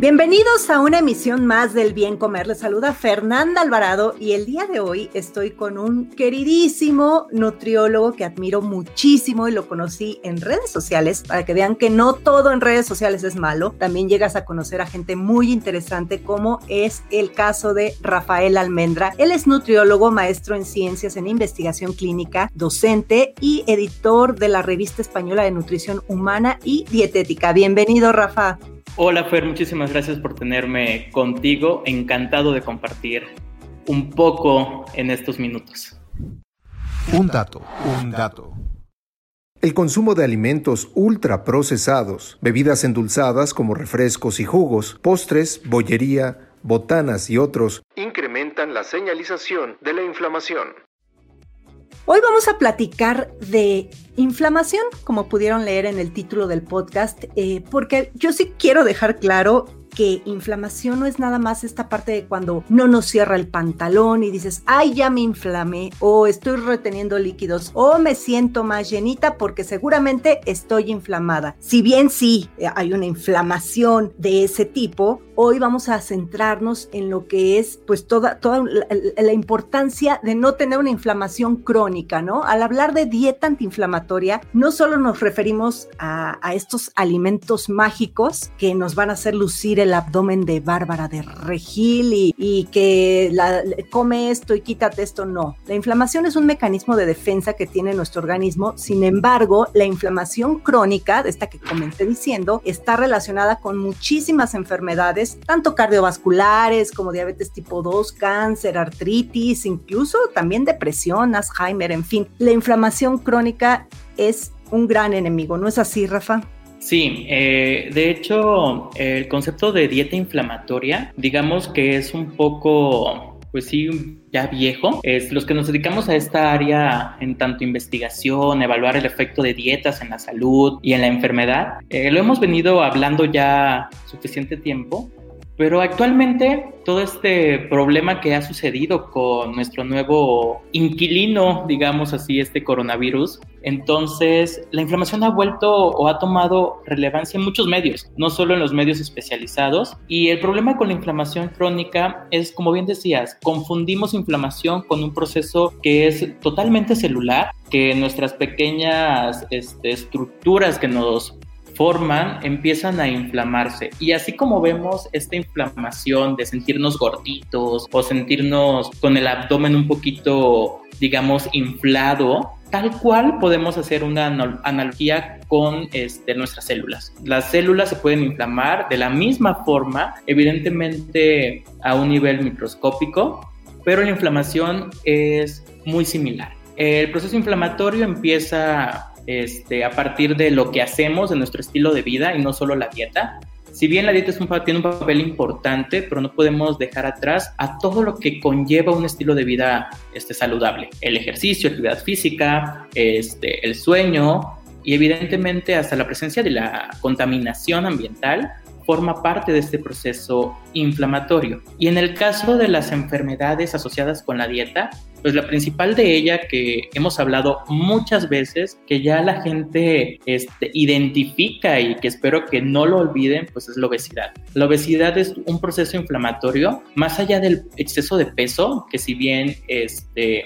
Bienvenidos a una emisión más del Bien Comer. Les saluda Fernanda Alvarado y el día de hoy estoy con un queridísimo nutriólogo que admiro muchísimo y lo conocí en redes sociales para que vean que no todo en redes sociales es malo. También llegas a conocer a gente muy interesante como es el caso de Rafael Almendra. Él es nutriólogo, maestro en ciencias en investigación clínica, docente y editor de la revista española de nutrición humana y dietética. Bienvenido, Rafa. Hola Fer, muchísimas gracias por tenerme contigo. Encantado de compartir un poco en estos minutos. Un dato, un dato. El consumo de alimentos ultraprocesados, bebidas endulzadas como refrescos y jugos, postres, bollería, botanas y otros incrementan la señalización de la inflamación. Hoy vamos a platicar de inflamación, como pudieron leer en el título del podcast, eh, porque yo sí quiero dejar claro que inflamación no es nada más esta parte de cuando no nos cierra el pantalón y dices, ay, ya me inflamé, o estoy reteniendo líquidos, o me siento más llenita porque seguramente estoy inflamada. Si bien sí eh, hay una inflamación de ese tipo, hoy vamos a centrarnos en lo que es pues toda, toda la, importancia de no tener una inflamación crónica, ¿no? Al hablar de dieta antiinflamatoria, no solo nos referimos a estos alimentos mágicos que nos van a hacer lucir el abdomen de Bárbara de Regil y, que la, come esto y quítate esto, no. La inflamación es un mecanismo de defensa que tiene nuestro organismo, sin embargo, la inflamación crónica, de esta que comenté diciendo, está relacionada con muchísimas enfermedades, tanto cardiovasculares como diabetes tipo 2, cáncer, artritis, incluso también depresión, Alzheimer, en fin. La inflamación crónica es un gran enemigo, ¿no es así, Rafa? Sí, eh, de hecho, el concepto de dieta inflamatoria, digamos que es un poco, pues sí, ya viejo. Es los que nos dedicamos a esta área en tanto investigación, evaluar el efecto de dietas en la salud y en la enfermedad. Eh, lo hemos venido hablando ya suficiente tiempo. Pero actualmente todo este problema que ha sucedido con nuestro nuevo inquilino, digamos así, este coronavirus, entonces la inflamación ha vuelto o ha tomado relevancia en muchos medios, no solo en los medios especializados. Y el problema con la inflamación crónica es, como bien decías, confundimos inflamación con un proceso que es totalmente celular, que nuestras pequeñas este, estructuras que nos forman empiezan a inflamarse. Y así como vemos esta inflamación de sentirnos gorditos o sentirnos con el abdomen un poquito, digamos, inflado, tal cual podemos hacer una analogía con este, nuestras células. Las células se pueden inflamar de la misma forma, evidentemente a un nivel microscópico, pero la inflamación es muy similar. El proceso inflamatorio empieza este, a partir de lo que hacemos, de nuestro estilo de vida y no solo la dieta. Si bien la dieta es un, tiene un papel importante, pero no podemos dejar atrás a todo lo que conlleva un estilo de vida este, saludable. El ejercicio, actividad física, este, el sueño y evidentemente hasta la presencia de la contaminación ambiental forma parte de este proceso inflamatorio. Y en el caso de las enfermedades asociadas con la dieta, pues la principal de ella que hemos hablado muchas veces, que ya la gente este, identifica y que espero que no lo olviden, pues es la obesidad. La obesidad es un proceso inflamatorio, más allá del exceso de peso, que si bien este,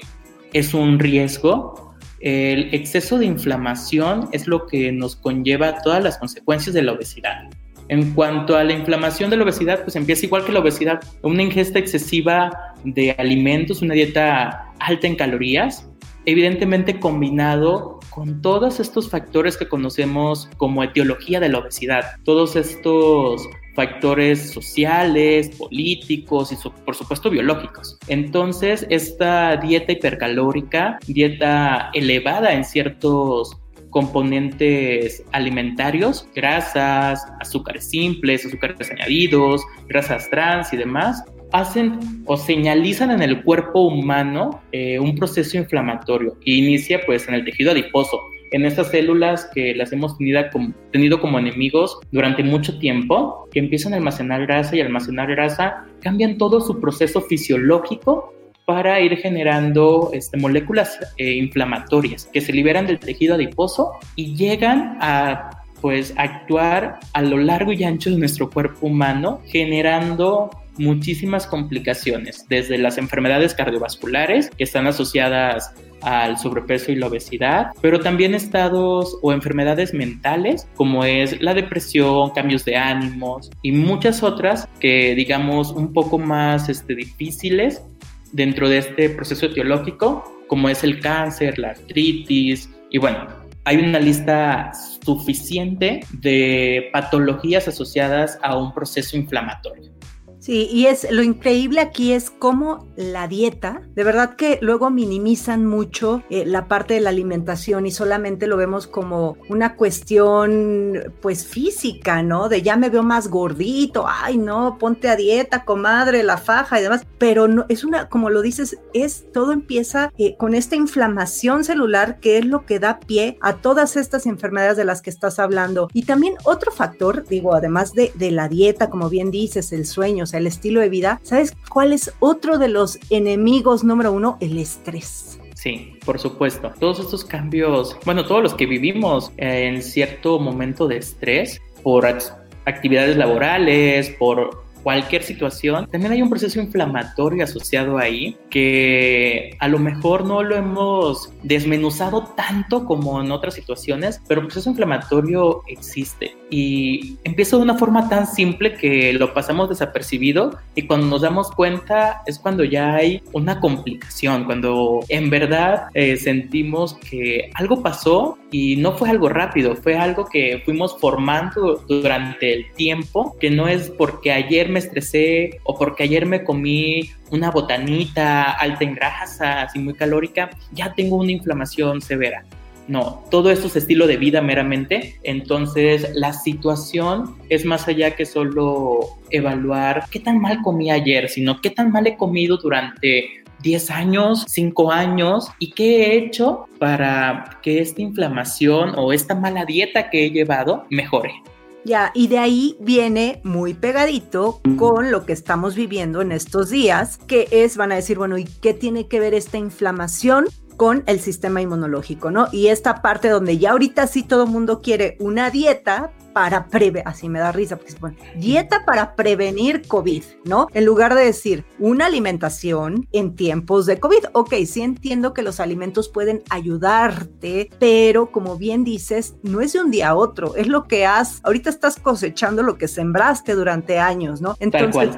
es un riesgo, el exceso de inflamación es lo que nos conlleva todas las consecuencias de la obesidad. En cuanto a la inflamación de la obesidad, pues empieza igual que la obesidad, una ingesta excesiva de alimentos, una dieta alta en calorías, evidentemente combinado con todos estos factores que conocemos como etiología de la obesidad, todos estos factores sociales, políticos y por supuesto biológicos. Entonces, esta dieta hipercalórica, dieta elevada en ciertos componentes alimentarios, grasas, azúcares simples, azúcares añadidos, grasas trans y demás, hacen o señalizan en el cuerpo humano eh, un proceso inflamatorio. Que inicia pues en el tejido adiposo, en estas células que las hemos tenido como, tenido como enemigos durante mucho tiempo, que empiezan a almacenar grasa y almacenar grasa, cambian todo su proceso fisiológico para ir generando este, moléculas eh, inflamatorias que se liberan del tejido adiposo y llegan a pues actuar a lo largo y ancho de nuestro cuerpo humano, generando muchísimas complicaciones, desde las enfermedades cardiovasculares que están asociadas al sobrepeso y la obesidad, pero también estados o enfermedades mentales como es la depresión, cambios de ánimos y muchas otras que digamos un poco más este, difíciles dentro de este proceso etiológico como es el cáncer, la artritis y bueno, hay una lista suficiente de patologías asociadas a un proceso inflamatorio. Sí, y es lo increíble aquí es cómo la dieta, de verdad que luego minimizan mucho eh, la parte de la alimentación y solamente lo vemos como una cuestión pues física, ¿no? De ya me veo más gordito, ay no, ponte a dieta, comadre, la faja y demás, pero no, es una, como lo dices, es todo empieza eh, con esta inflamación celular que es lo que da pie a todas estas enfermedades de las que estás hablando. Y también otro factor, digo, además de, de la dieta, como bien dices, el sueño, el estilo de vida, ¿sabes cuál es otro de los enemigos número uno? El estrés. Sí, por supuesto. Todos estos cambios, bueno, todos los que vivimos en cierto momento de estrés por actividades laborales, por cualquier situación, también hay un proceso inflamatorio asociado ahí que a lo mejor no lo hemos desmenuzado tanto como en otras situaciones, pero el proceso inflamatorio existe. Y empieza de una forma tan simple que lo pasamos desapercibido y cuando nos damos cuenta es cuando ya hay una complicación, cuando en verdad eh, sentimos que algo pasó y no fue algo rápido, fue algo que fuimos formando durante el tiempo, que no es porque ayer me estresé o porque ayer me comí una botanita alta en grasas y muy calórica, ya tengo una inflamación severa. No, todo esto es estilo de vida meramente. Entonces, la situación es más allá que solo evaluar qué tan mal comí ayer, sino qué tan mal he comido durante 10 años, 5 años y qué he hecho para que esta inflamación o esta mala dieta que he llevado mejore. Ya, y de ahí viene muy pegadito con lo que estamos viviendo en estos días, que es, van a decir, bueno, ¿y qué tiene que ver esta inflamación con el sistema inmunológico, ¿no? Y esta parte donde ya ahorita sí todo el mundo quiere una dieta para prevenir, así me da risa, porque se pone, dieta para prevenir COVID, ¿no? En lugar de decir una alimentación en tiempos de COVID. Ok, sí entiendo que los alimentos pueden ayudarte, pero como bien dices, no es de un día a otro, es lo que has, ahorita estás cosechando lo que sembraste durante años, ¿no? Entonces,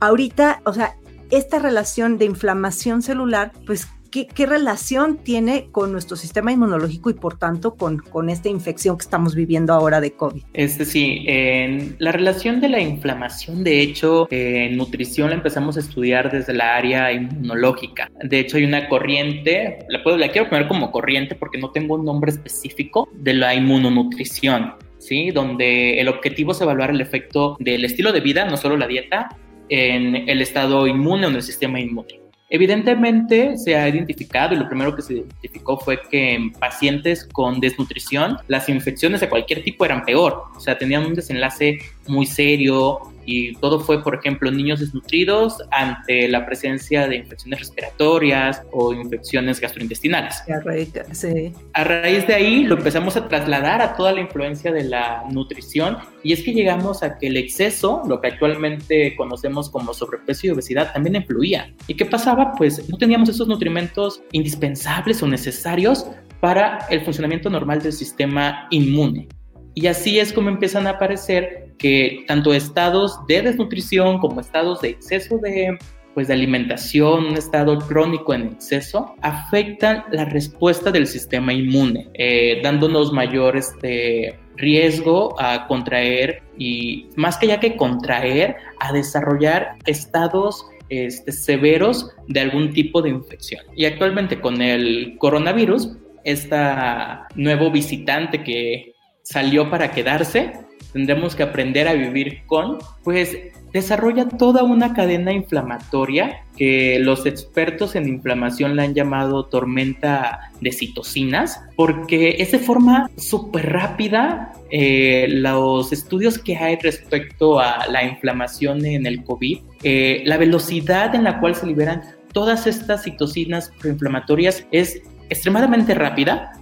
ahorita, o sea, esta relación de inflamación celular, pues ¿Qué, relación tiene con nuestro sistema inmunológico y por tanto con, con esta infección que estamos viviendo ahora de COVID? Este sí, la relación de la inflamación, de hecho, en nutrición la empezamos a estudiar desde la área inmunológica. De hecho, hay una corriente, la, puedo, la quiero poner como corriente porque no tengo un nombre específico, de la inmunonutrición. ¿Sí? Donde el objetivo es evaluar el efecto del estilo de vida, no solo la dieta, en el estado inmune o en el sistema inmune. Evidentemente se ha identificado y lo primero que se identificó fue que en pacientes con desnutrición las infecciones de cualquier tipo eran peor, o sea, tenían un desenlace muy serio, y todo fue, por ejemplo, niños desnutridos ante la presencia de infecciones respiratorias o infecciones gastrointestinales. A raíz de ahí lo empezamos a trasladar a toda la influencia de la nutrición y es que llegamos a que el exceso, lo que actualmente conocemos como sobrepeso y obesidad, también influía. ¿Y qué pasaba? Pues no teníamos esos nutrimentos indispensables o necesarios para el funcionamiento normal del sistema inmune. Y así es como empiezan a aparecer que tanto estados de desnutrición como estados de exceso de pues de alimentación, un estado crónico en exceso, afectan la respuesta del sistema inmune, eh, dándonos mayor este, riesgo a contraer y más que ya que contraer, a desarrollar estados este, severos de algún tipo de infección. Y actualmente con el coronavirus, esta nuevo visitante que salió para quedarse, tendremos que aprender a vivir con, pues desarrolla toda una cadena inflamatoria que los expertos en inflamación la han llamado tormenta de citocinas, porque es de forma súper rápida. Eh, los estudios que hay respecto a la inflamación en el COVID, eh, la velocidad en la cual se liberan todas estas citocinas proinflamatorias es extremadamente rápida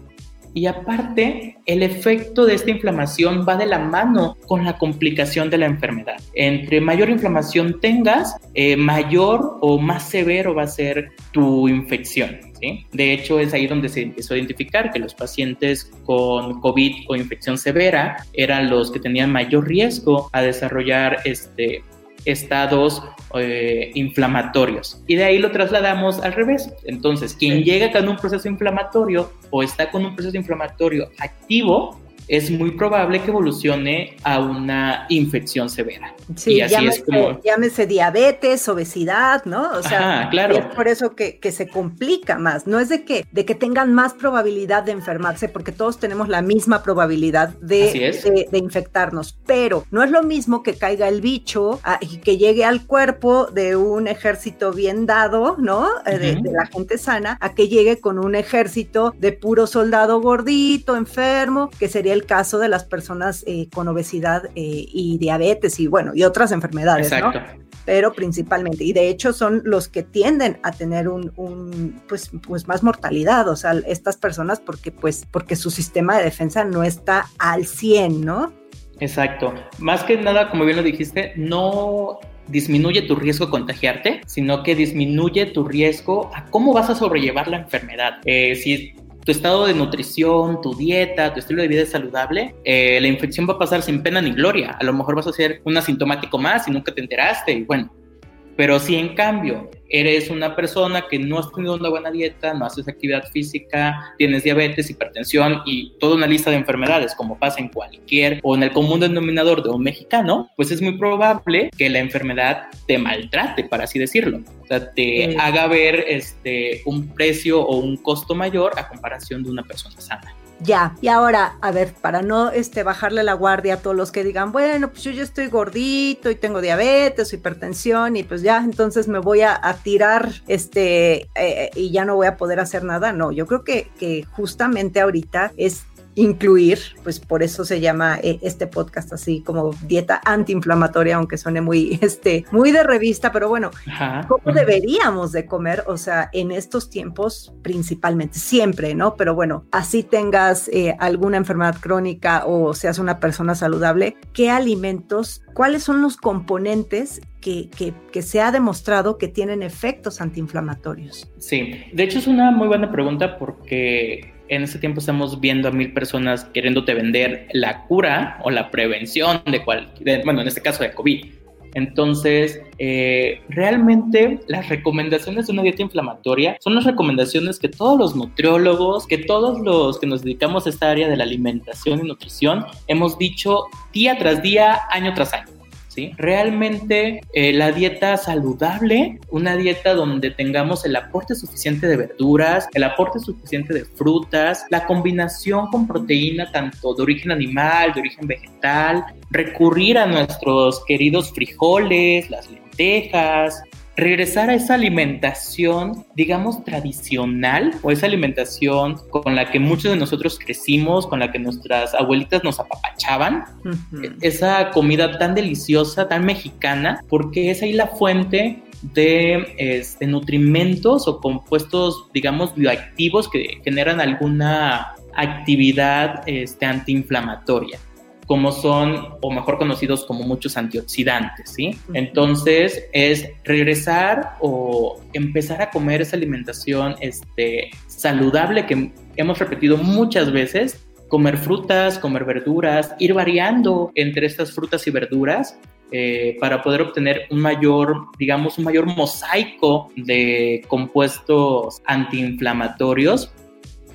y aparte, el efecto de esta inflamación va de la mano con la complicación de la enfermedad. Entre mayor inflamación tengas, eh, mayor o más severo va a ser tu infección. ¿sí? De hecho, es ahí donde se empezó a identificar que los pacientes con COVID o infección severa eran los que tenían mayor riesgo a desarrollar este, estados eh, inflamatorios. Y de ahí lo trasladamos al revés. Entonces, quien llega con un proceso inflamatorio o está con un proceso inflamatorio activo, es muy probable que evolucione a una infección severa. Sí, y así llámese, es como... llámese diabetes, obesidad, ¿no? O sea, claro. es por eso que, que, se complica más. No es de que, de que tengan más probabilidad de enfermarse, porque todos tenemos la misma probabilidad de, de, infectarnos, pero no es lo mismo que caiga el bicho ah, y que llegue al cuerpo de un ejército bien dado, ¿no? Eh, de, de la gente sana, a que llegue con un ejército de puro soldado gordito, enfermo, que sería el caso de las personas eh, con obesidad eh, y diabetes y bueno, y otras enfermedades, Exacto. ¿no? Pero principalmente, y de hecho son los que tienden a tener un, pues, pues más mortalidad, o sea, estas personas porque pues porque su sistema de defensa no está al 100, ¿no? Exacto. Más que nada, como bien lo dijiste, no disminuye tu riesgo a contagiarte, sino que disminuye tu riesgo a cómo vas a sobrellevar la enfermedad. Eh, si tu estado de nutrición, tu dieta, tu estilo de vida es saludable, eh, la infección va a pasar sin pena ni gloria. A lo mejor vas a ser un asintomático más y nunca te enteraste. Y bueno, pero si en cambio eres una persona que no has tenido una buena dieta, no haces actividad física, tienes diabetes, hipertensión y toda una lista de enfermedades, como pasa en cualquier o en el común denominador de un mexicano, pues es muy probable que la enfermedad te maltrate, para así decirlo. O sea, te haga ver este, un precio o un costo mayor a comparación de una persona sana. Ya, y ahora, a ver, para no este, bajarle la guardia a todos los que digan, bueno, pues yo ya estoy gordito y tengo diabetes, hipertensión y pues ya, entonces me voy a, tirar este eh, y ya no voy a poder hacer nada. No, yo creo que, que justamente ahorita es incluir, pues por eso se llama eh, este podcast así como dieta antiinflamatoria, aunque suene muy, este, muy de revista, pero bueno, ¿cómo deberíamos de comer? O sea, en estos tiempos principalmente, siempre, ¿no? Pero bueno, así tengas eh, alguna enfermedad crónica o seas una persona saludable, ¿qué alimentos, cuáles son los componentes que, que, que, se ha demostrado que tienen efectos antiinflamatorios? Sí, de hecho es una muy buena pregunta porque en este tiempo estamos viendo a mil personas queriéndote vender la cura o la prevención de cualquier, bueno, en este caso de COVID. Entonces, eh, realmente las recomendaciones de una dieta inflamatoria son las recomendaciones que todos los nutriólogos, que todos los que nos dedicamos a esta área de la alimentación y nutrición hemos dicho día tras día, año tras año. Realmente eh, la dieta saludable, una dieta donde tengamos el aporte suficiente de verduras, el aporte suficiente de frutas, la combinación con proteína tanto de origen animal, de origen vegetal, recurrir a nuestros queridos frijoles, las lentejas, regresar a esa alimentación, digamos, tradicional o esa alimentación con la que muchos de nosotros crecimos, con la que nuestras abuelitas nos apapachaban, esa comida tan deliciosa, tan mexicana, porque es ahí la fuente de este, nutrimentos o compuestos, digamos, bioactivos que generan alguna actividad este, antiinflamatoria como son, o mejor conocidos como muchos antioxidantes, ¿sí? Entonces, es regresar o empezar a comer esa alimentación este, saludable que hemos repetido muchas veces, comer frutas, comer verduras, ir variando entre estas frutas y verduras eh, para poder obtener un mayor, digamos, un mayor mosaico de compuestos antiinflamatorios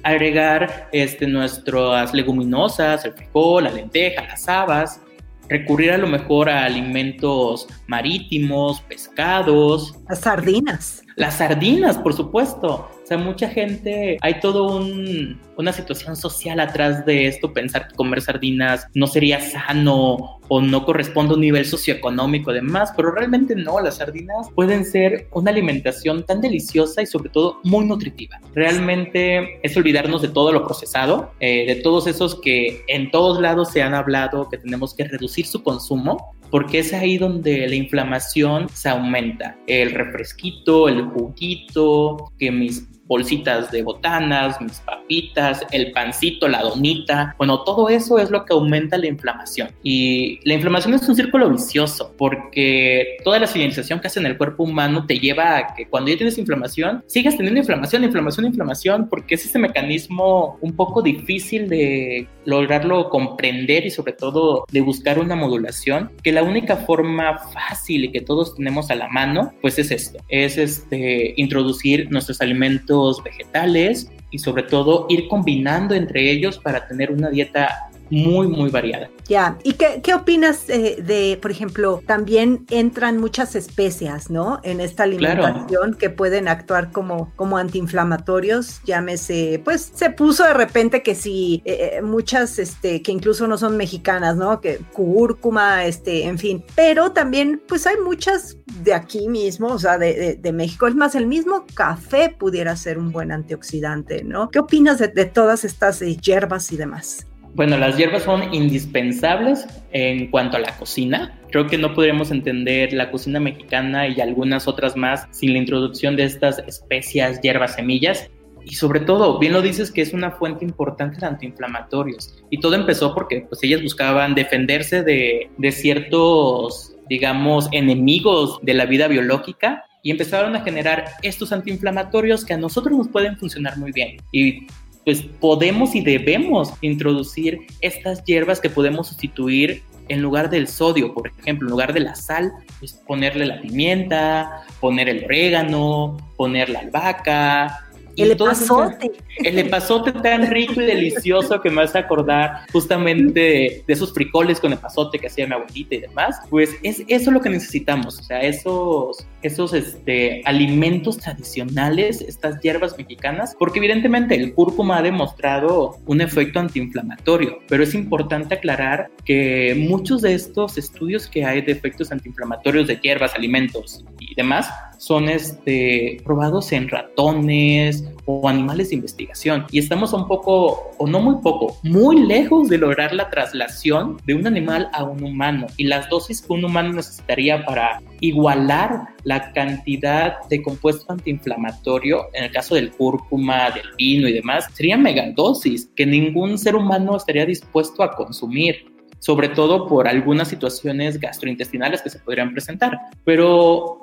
agregar este, nuestras leguminosas, el frijol, la lenteja, las habas, recurrir a lo mejor a alimentos marítimos, pescados. Las sardinas. Las sardinas, por supuesto sea, mucha gente, hay todo un, una situación social atrás de esto, pensar que comer sardinas no sería sano o no corresponde a un nivel socioeconómico además, pero realmente no, las sardinas pueden ser una alimentación tan deliciosa y sobre todo muy nutritiva. Realmente es olvidarnos de todo lo procesado, eh, de todos esos que en todos lados se han hablado que tenemos que reducir su consumo porque es ahí donde la inflamación se aumenta. El refresquito, el juguito, que mis bolsitas de botanas, mis papitas, el pancito, la donita. Bueno, todo eso es lo que aumenta la inflamación. Y la inflamación es un círculo vicioso porque toda la señalización que hace en el cuerpo humano te lleva a que cuando ya tienes inflamación, sigas teniendo inflamación, inflamación, inflamación, porque es ese mecanismo un poco difícil de lograrlo comprender y sobre todo de buscar una modulación, que la única forma fácil y que todos tenemos a la mano, pues es esto, es este introducir nuestros alimentos vegetales y sobre todo ir combinando entre ellos para tener una dieta muy, muy variada. Ya, ¿y qué, qué opinas eh, de, por ejemplo, también entran muchas especias, ¿no? En esta alimentación que pueden actuar como, como antiinflamatorios, llámese, pues se puso de repente que sí, eh, eh, muchas, este, que incluso no son mexicanas, ¿no? Que cúrcuma, este, en fin, pero también, pues hay muchas de aquí mismo, o sea, de, de, México, es más, el mismo café pudiera ser un buen antioxidante, ¿no? ¿Qué opinas de, de todas estas hierbas y demás? Bueno, las hierbas son indispensables en cuanto a la cocina. Creo que no podríamos entender la cocina mexicana y algunas otras más sin la introducción de estas especias, hierbas, semillas. Y sobre todo, bien lo dices que es una fuente importante de antiinflamatorios. Y todo empezó porque pues, ellas buscaban defenderse de, de ciertos, digamos, enemigos de la vida biológica y empezaron a generar estos antiinflamatorios que a nosotros nos pueden funcionar muy bien. Y pues podemos y debemos introducir estas hierbas que podemos sustituir en lugar del sodio, por ejemplo, en lugar de la sal, pues ponerle la pimienta, poner el orégano, poner la albahaca, el epazote. El epazote tan rico y delicioso que me hace acordar justamente de, esos frijoles con epazote que hacía mi abuelita y demás. Pues es eso lo que necesitamos, o sea, esos, esos este, alimentos tradicionales, estas hierbas mexicanas, porque evidentemente el cúrcuma ha demostrado un efecto antiinflamatorio, pero es importante aclarar que muchos de estos estudios que hay de efectos antiinflamatorios de hierbas, alimentos y demás son este, probados en ratones o animales de investigación. Y estamos un poco, o no muy poco, muy lejos de lograr la traslación de un animal a un humano. Y las dosis que un humano necesitaría para igualar la cantidad de compuesto antiinflamatorio, en el caso del cúrcuma, del vino y demás, serían megadosis que ningún ser humano estaría dispuesto a consumir sobre todo por algunas situaciones gastrointestinales que se podrían presentar. Pero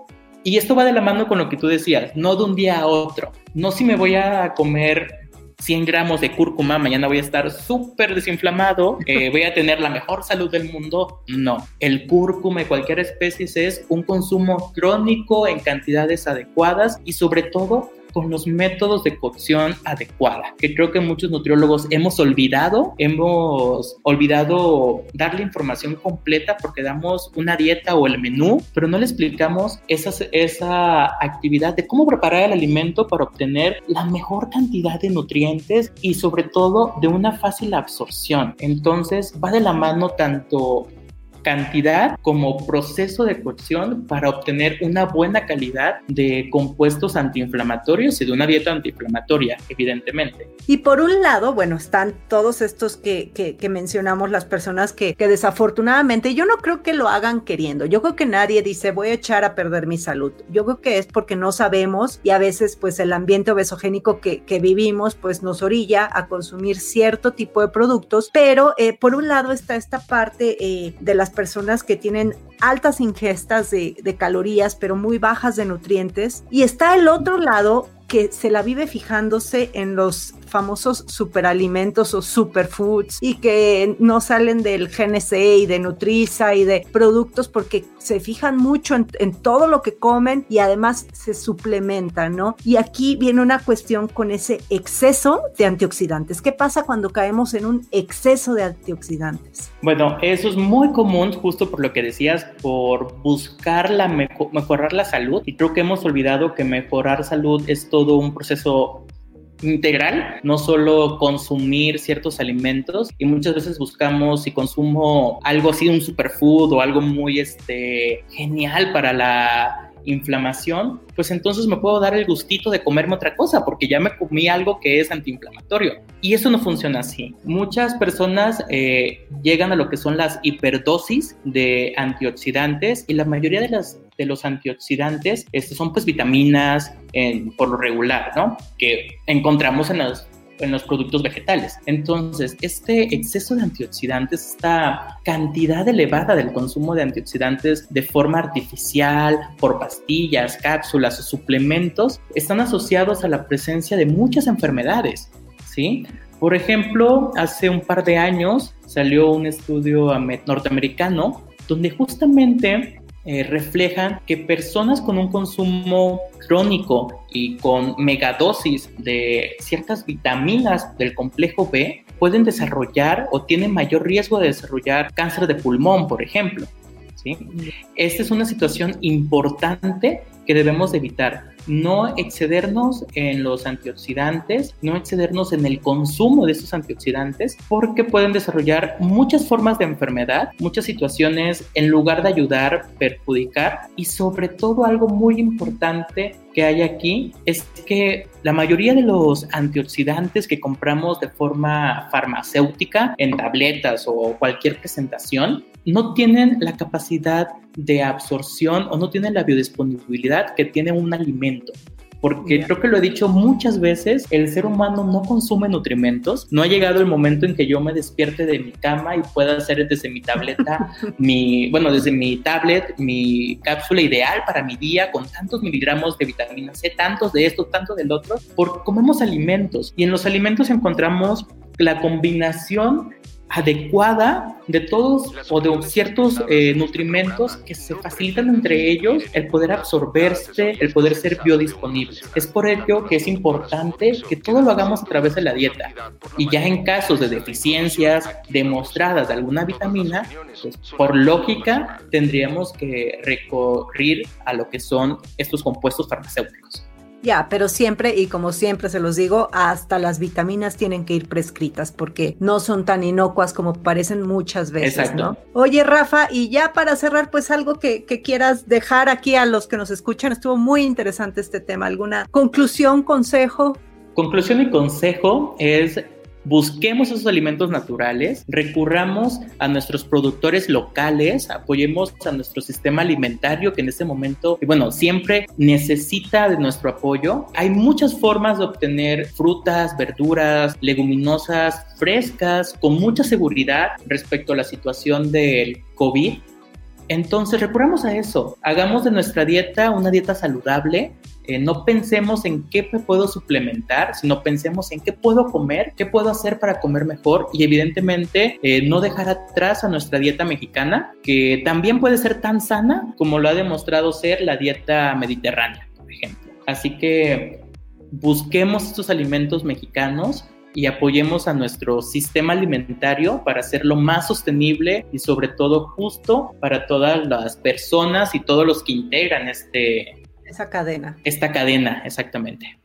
y esto va de la mano con lo que tú decías, no de un día a otro. No si me voy a comer 100 gramos de cúrcuma, mañana voy a estar súper desinflamado, eh, voy a tener la mejor salud del mundo. No, el cúrcuma y cualquier especie es un consumo crónico en cantidades adecuadas y sobre todo con los métodos de cocción adecuada, que creo que muchos nutriólogos hemos olvidado, hemos olvidado darle información completa porque damos una dieta o el menú, pero no le explicamos esa, esa actividad de cómo preparar el alimento para obtener la mejor cantidad de nutrientes y sobre todo de una fácil absorción. Entonces va de la mano tanto cantidad como proceso de cocción para obtener una buena calidad de compuestos antiinflamatorios y de una dieta antiinflamatoria, evidentemente. Y por un lado, bueno, están todos estos que, que, mencionamos, las personas que, que, desafortunadamente, yo no creo que lo hagan queriendo, yo creo que nadie dice voy a echar a perder mi salud, yo creo que es porque no sabemos y a veces pues el ambiente obesogénico que, que vivimos pues nos orilla a consumir cierto tipo de productos, pero eh, por un lado está esta parte eh, de personas que tienen altas ingestas de, calorías, pero muy bajas de nutrientes. Y está el otro lado que se la vive fijándose en los famosos superalimentos o superfoods y que no salen del GNC y de Nutriza y de productos porque se fijan mucho en, todo lo que comen y además se suplementan, ¿no? Y aquí viene una cuestión con ese exceso de antioxidantes. ¿Qué pasa cuando caemos en un exceso de antioxidantes? Bueno, eso es muy común justo por lo que decías, por buscar la mejorar la salud y creo que hemos olvidado que mejorar salud es todo un proceso integral, no solo consumir ciertos alimentos y muchas veces buscamos si consumo algo así, un superfood o algo muy este, genial para la inflamación, pues entonces me puedo dar el gustito de comerme otra cosa porque ya me comí algo que es antiinflamatorio. Y eso no funciona así. Muchas personas eh, llegan a lo que son las hiperdosis de antioxidantes y la mayoría de, las, de los antioxidantes este, son pues vitaminas por lo regular, ¿no? Que encontramos en las en los productos vegetales. Entonces, este exceso de antioxidantes, esta cantidad elevada del consumo de antioxidantes de forma artificial, por pastillas, cápsulas o suplementos, están asociados a la presencia de muchas enfermedades, ¿sí? Por ejemplo, hace un par de años salió un estudio norteamericano donde justamente eh, reflejan que personas con un consumo crónico y con megadosis de ciertas vitaminas del complejo B pueden desarrollar o tienen mayor riesgo de desarrollar cáncer de pulmón, por ejemplo. ¿sí? Esta es una situación importante que debemos evitar no excedernos en los antioxidantes, no excedernos en el consumo de estos antioxidantes, porque pueden desarrollar muchas formas de enfermedad, muchas situaciones en lugar de ayudar, perjudicar. Y sobre todo algo muy importante que hay aquí es que la mayoría de los antioxidantes que compramos de forma farmacéutica en tabletas o cualquier presentación no tienen la capacidad de absorción o no tienen la biodisponibilidad que tiene un alimento. Porque creo que lo he dicho muchas veces, el ser humano no consume nutrimentos. No ha llegado el momento en que yo me despierte de mi cama y pueda hacer desde mi tableta, mi, bueno, desde mi tablet, mi cápsula ideal para mi día con tantos miligramos de vitamina C, tantos de esto, tanto del otro, porque comemos alimentos y en los alimentos encontramos la combinación adecuada de todos o de ciertos eh, nutrimentos que se facilitan entre ellos el poder absorberse, el poder ser biodisponibles. Es por ello que es importante que todo lo hagamos a través de la dieta. Y ya en casos de deficiencias demostradas de alguna vitamina, pues por lógica tendríamos que recurrir a lo que son estos compuestos farmacéuticos. Ya, pero siempre, y como siempre se los digo, hasta las vitaminas tienen que ir prescritas porque no son tan inocuas como parecen muchas veces, ¿no? Oye, Rafa, y ya para cerrar, pues algo que, que quieras dejar aquí a los que nos escuchan, estuvo muy interesante este tema. ¿Alguna conclusión, consejo? Conclusión y consejo es busquemos esos alimentos naturales, recurramos a nuestros productores locales, apoyemos a nuestro sistema alimentario que en este momento, bueno, siempre necesita de nuestro apoyo. Hay muchas formas de obtener frutas, verduras, leguminosas frescas con mucha seguridad respecto a la situación del COVID. Entonces recurramos a eso, hagamos de nuestra dieta una dieta saludable, eh, no pensemos en qué puedo suplementar, sino pensemos en qué puedo comer, qué puedo hacer para comer mejor y evidentemente eh, no dejar atrás a nuestra dieta mexicana, que también puede ser tan sana como lo ha demostrado ser la dieta mediterránea, por ejemplo. Así que busquemos estos alimentos mexicanos y apoyemos a nuestro sistema alimentario para hacerlo más sostenible y sobre todo justo para todas las personas y todos los que integran este, esa cadena. Esta cadena, exactamente.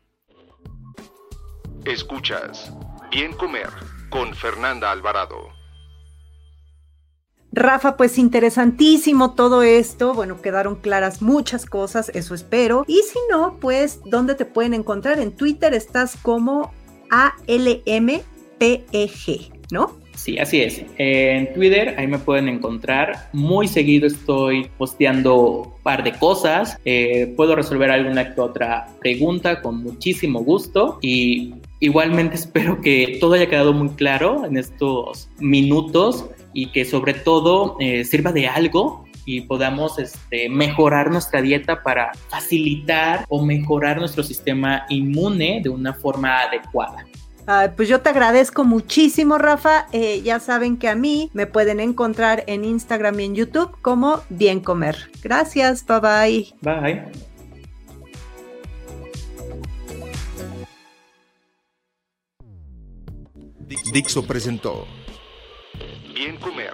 Escuchas Bien Comer con Fernanda Alvarado. Rafa, pues interesantísimo todo esto. Bueno, quedaron claras muchas cosas, eso espero. Y si no, pues, ¿dónde te pueden encontrar? En Twitter estás como ALMPEG, ¿no? Sí, así es. En Twitter ahí me pueden encontrar. Muy seguido estoy posteando un par de cosas. Eh, puedo resolver alguna que otra pregunta con muchísimo gusto. Y igualmente espero que todo haya quedado muy claro en estos minutos y que sobre todo eh, sirva de algo y podamos este, mejorar nuestra dieta para facilitar o mejorar nuestro sistema inmune de una forma adecuada. pues yo te agradezco muchísimo, Rafa. Eh, ya saben que a mí me pueden encontrar en Instagram y en YouTube como Bien Comer. Gracias, bye bye. Bye. Dixo presentó Bien Comer